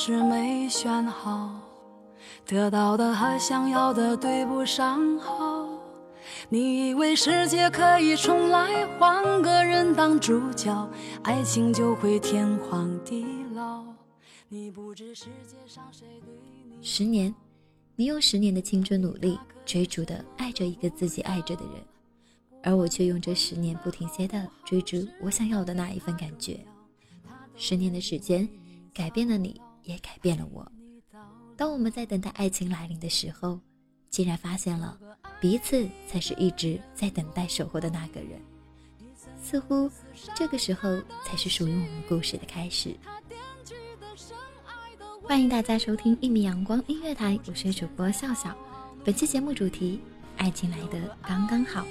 是没选好，得到的和想要的对不上号。你以为世界可以重来，换个人当主角，爱情就会天荒地老。你不知世界上谁对你。十年，你用十年的青春努力追逐的爱着一个自己爱着的人，而我却用这十年不停歇的追逐我想要的那一份感觉。十年的时间，改变了你，也改变了我。当我们在等待爱情来临的时候，竟然发现了彼此才是一直在等待守候的那个人。似乎这个时候才是属于我们故事的开始。欢迎大家收听一米阳光音乐台，我是主播笑笑。本期节目主题：爱情来的刚刚好。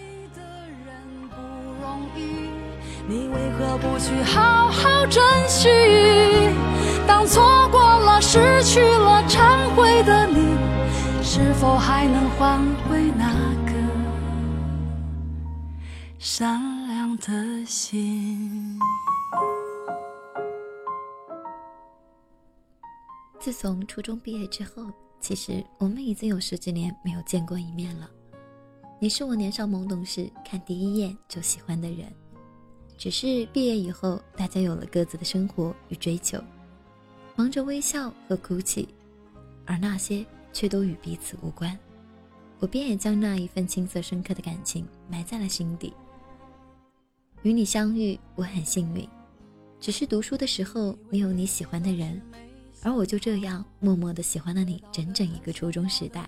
你为何不去好好珍惜？当错过了、失去了、忏悔的你，是否还能换回那个善良的心？自从初中毕业之后，其实我们已经有十几年没有见过一面了。你是我年少懵懂时看第一眼就喜欢的人，只是毕业以后，大家有了各自的生活与追求，忙着微笑和哭泣，而那些却都与彼此无关。我便也将那一份青涩深刻的感情埋在了心底。与你相遇，我很幸运，只是读书的时候，你有你喜欢的人。而我就这样默默的喜欢了你整整一个初中时代。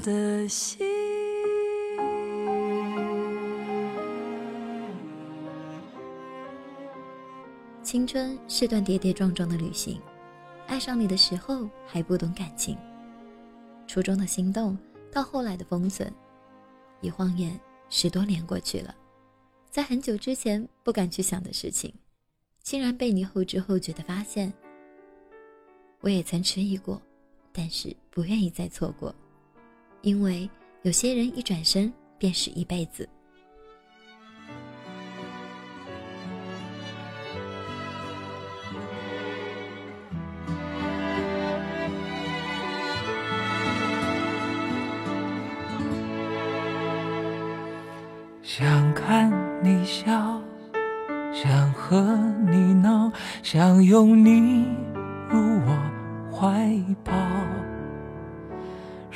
的心。青春是段跌跌撞撞的旅行，爱上你的时候还不懂感情，初中的心动到后来的封存，一晃眼十多年过去了，在很久之前不敢去想的事情，竟然被你后知后觉的发现。我也曾迟疑过，但是不愿意再错过，因为有些人一转身便是一辈子。想看你笑，想和你闹，想拥你入我怀抱。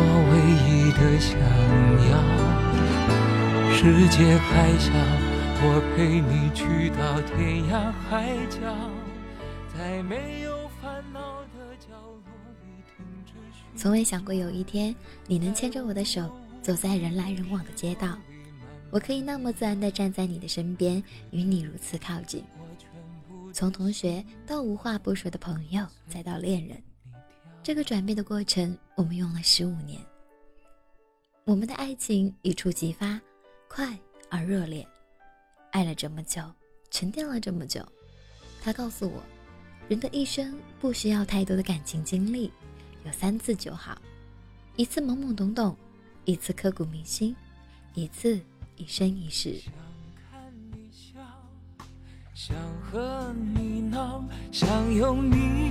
我唯一的想要？世界还小，我陪你去到天涯海角，在没有烦恼的角落里停止从未想过有一天你能牵着我的手走在人来人往的街道，我可以那么自然地站在你的身边，与你如此靠近。从同学到无话不说的朋友，再到恋人，这个转变的过程，我们用了十五年。我们的爱情一触即发，快而热烈，爱了这么久，沉淀了这么久。他告诉我，人的一生不需要太多的感情经历，有三次就好，一次懵懵懂懂，一次刻骨铭心，一次一生一世。看你笑，想和你闹，想拥你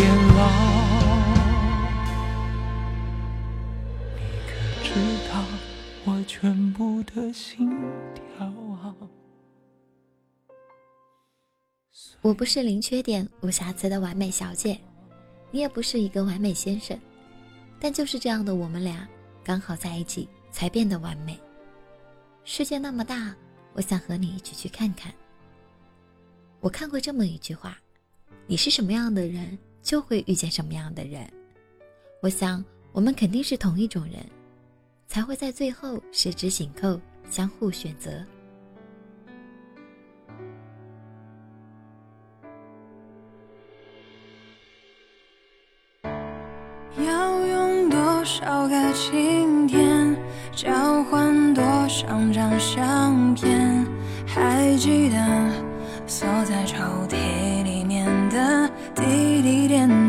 的心跳？我不是零缺点、无瑕疵的完美小姐，你也不是一个完美先生，但就是这样的我们俩刚好在一起，才变得完美。世界那么大，我想和你一起去看看。我看过这么一句话：你是什么样的人，就会遇见什么样的人。我想，我们肯定是同一种人，才会在最后十指紧扣，相互选择。要用多少个晴天，交换多少张相片，还记得锁在抽屉里面的滴滴点点。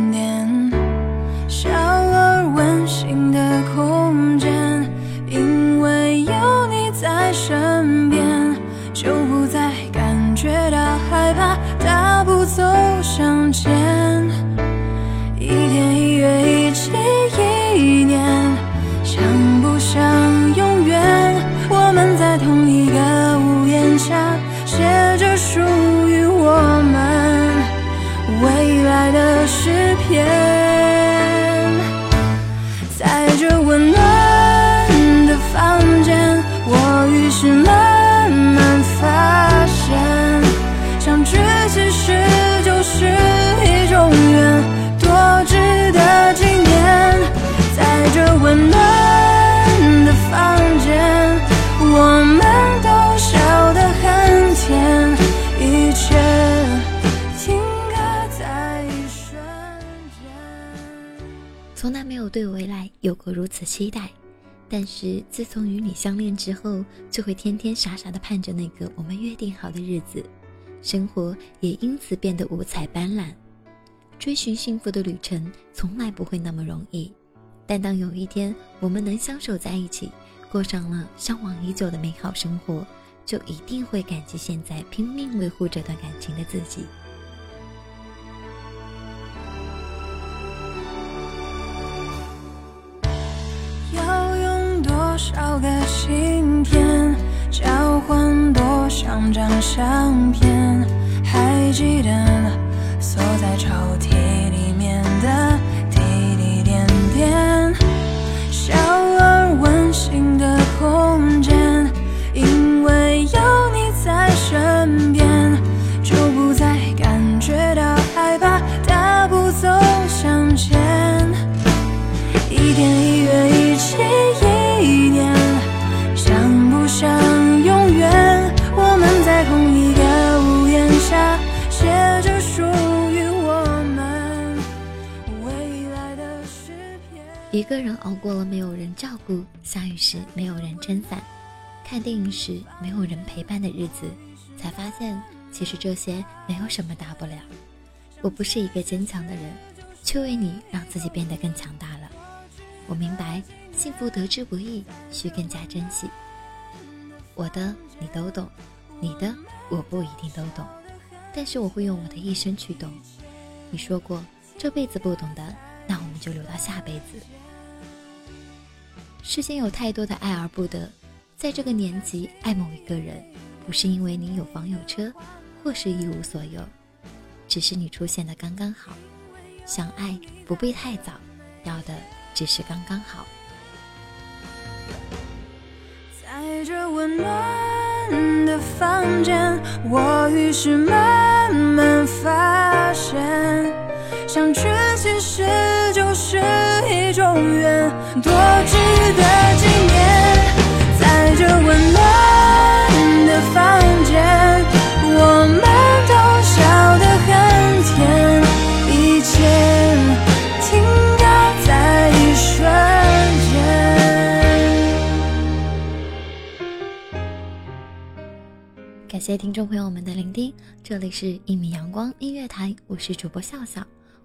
有对未来有过如此期待，但是自从与你相恋之后，就会天天傻傻的盼着那个我们约定好的日子，生活也因此变得五彩斑斓。追寻幸福的旅程从来不会那么容易，但当有一天我们能相守在一起，过上了向往已久的美好生活，就一定会感激现在拼命维护这段感情的自己。少个芯片交换多少张相片？还记得锁在抽屉里面的滴滴点点，个人熬过了没有人照顾，下雨时没有人撑伞，看电影时没有人陪伴的日子，才发现其实这些没有什么大不了。我不是一个坚强的人，却为你让自己变得更强大了。我明白，幸福得之不易，需更加珍惜。我的你都懂，你的我不一定都懂，但是我会用我的一生去懂。你说过这辈子不懂的，那我们就留到下辈子。世间有太多的爱而不得，在这个年纪爱某一个人，不是因为你有房有车，或是一无所有，只是你出现的刚刚好。想爱不必太早，要的只是刚刚好。在这温暖的房间，我于是慢慢发现，相聚其实就是一种缘，多值得纪念。在这温暖的房间，我们都笑得很甜，一切停格在一瞬间。感谢听众朋友们的聆听，这里是一米阳光音乐台，我是主播笑笑，